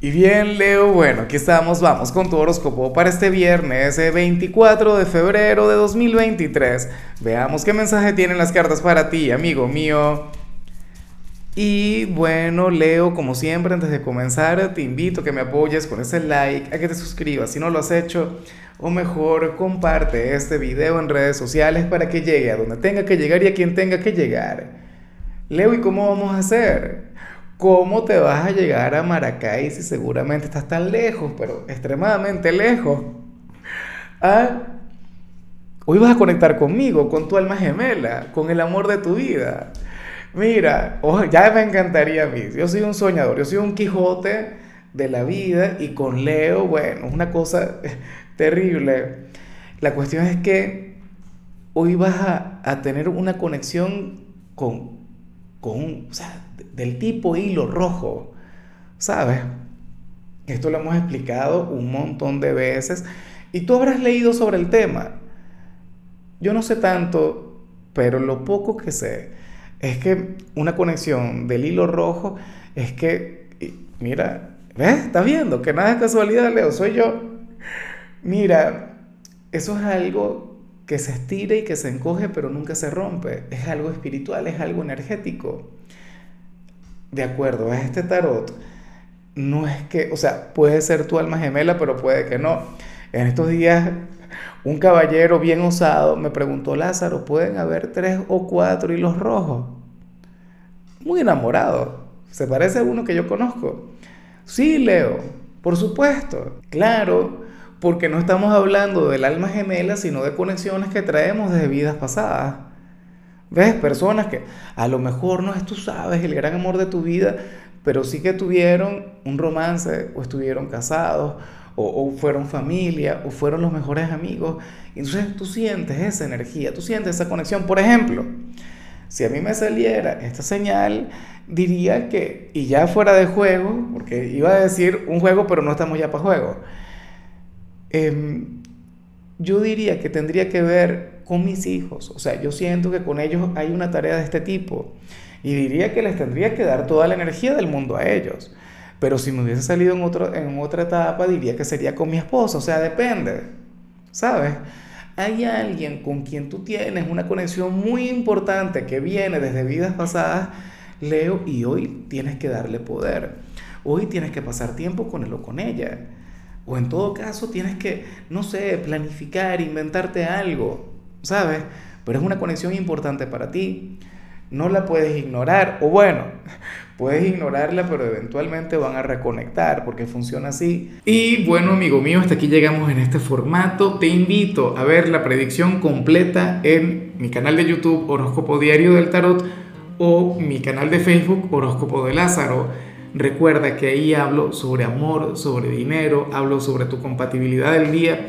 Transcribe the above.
Y bien, Leo, bueno, aquí estamos, vamos con tu horóscopo para este viernes 24 de febrero de 2023. Veamos qué mensaje tienen las cartas para ti, amigo mío. Y bueno, Leo, como siempre, antes de comenzar, te invito a que me apoyes con ese like, a que te suscribas si no lo has hecho, o mejor, comparte este video en redes sociales para que llegue a donde tenga que llegar y a quien tenga que llegar. Leo, ¿y cómo vamos a hacer? ¿Cómo te vas a llegar a Maracay si seguramente estás tan lejos, pero extremadamente lejos? ¿Ah? Hoy vas a conectar conmigo, con tu alma gemela, con el amor de tu vida. Mira, ya me encantaría a. Yo soy un soñador, yo soy un Quijote de la vida y con Leo, bueno, es una cosa terrible. La cuestión es que hoy vas a, tener una conexión con, con, o sea, del tipo hilo rojo, ¿sabes? Esto lo hemos explicado un montón de veces y tú habrás leído sobre el tema. Yo no sé tanto, pero lo poco que sé es que una conexión del hilo rojo es que, mira, ¿ves? ¿Estás viendo? Que nada es casualidad, Leo, soy yo. Mira, eso es algo que se estira y que se encoge, pero nunca se rompe. Es algo espiritual, es algo energético de acuerdo a este tarot, no es que, o sea, puede ser tu alma gemela, pero puede que no. En estos días, un caballero bien osado me preguntó, Lázaro, ¿pueden haber tres o cuatro hilos rojos? Muy enamorado. Se parece a uno que yo conozco. Sí, Leo, por supuesto. Claro, porque no estamos hablando del alma gemela, sino de conexiones que traemos desde vidas pasadas. ¿Ves? Personas que a lo mejor no es, tú sabes, el gran amor de tu vida, pero sí que tuvieron un romance o estuvieron casados o, fueron familia o fueron los mejores amigos. Entonces tú sientes esa energía, tú sientes esa conexión. Por ejemplo, si a mí me saliera esta señal, diría que, y ya fuera de juego, porque iba a decir un juego, pero no estamos ya para juego, em, yo diría que tendría que ver con mis hijos. O sea, yo siento que con ellos hay una tarea de este tipo. Y diría que les tendría que dar toda la energía del mundo a ellos. Pero si me hubiese salido en, otro, en otra etapa, diría que sería con mi esposa. O sea, depende. ¿Sabes? Hay alguien con quien tú tienes una conexión muy importante que viene desde vidas pasadas, Leo, y hoy tienes que darle poder. Hoy tienes que pasar tiempo con él o con ella. O en todo caso tienes que, no sé, planificar, inventarte algo. ¿Sabes? Pero es una conexión importante para ti. No la puedes ignorar, o bueno, puedes ignorarla, pero eventualmente van a reconectar porque funciona así. Y bueno, amigo mío, hasta aquí llegamos en este formato. Te invito a ver la predicción completa en mi canal de YouTube Horóscopo Diario del Tarot o mi canal de Facebook Horóscopo de Lázaro. Recuerda que ahí hablo sobre amor, sobre dinero, hablo sobre tu compatibilidad del día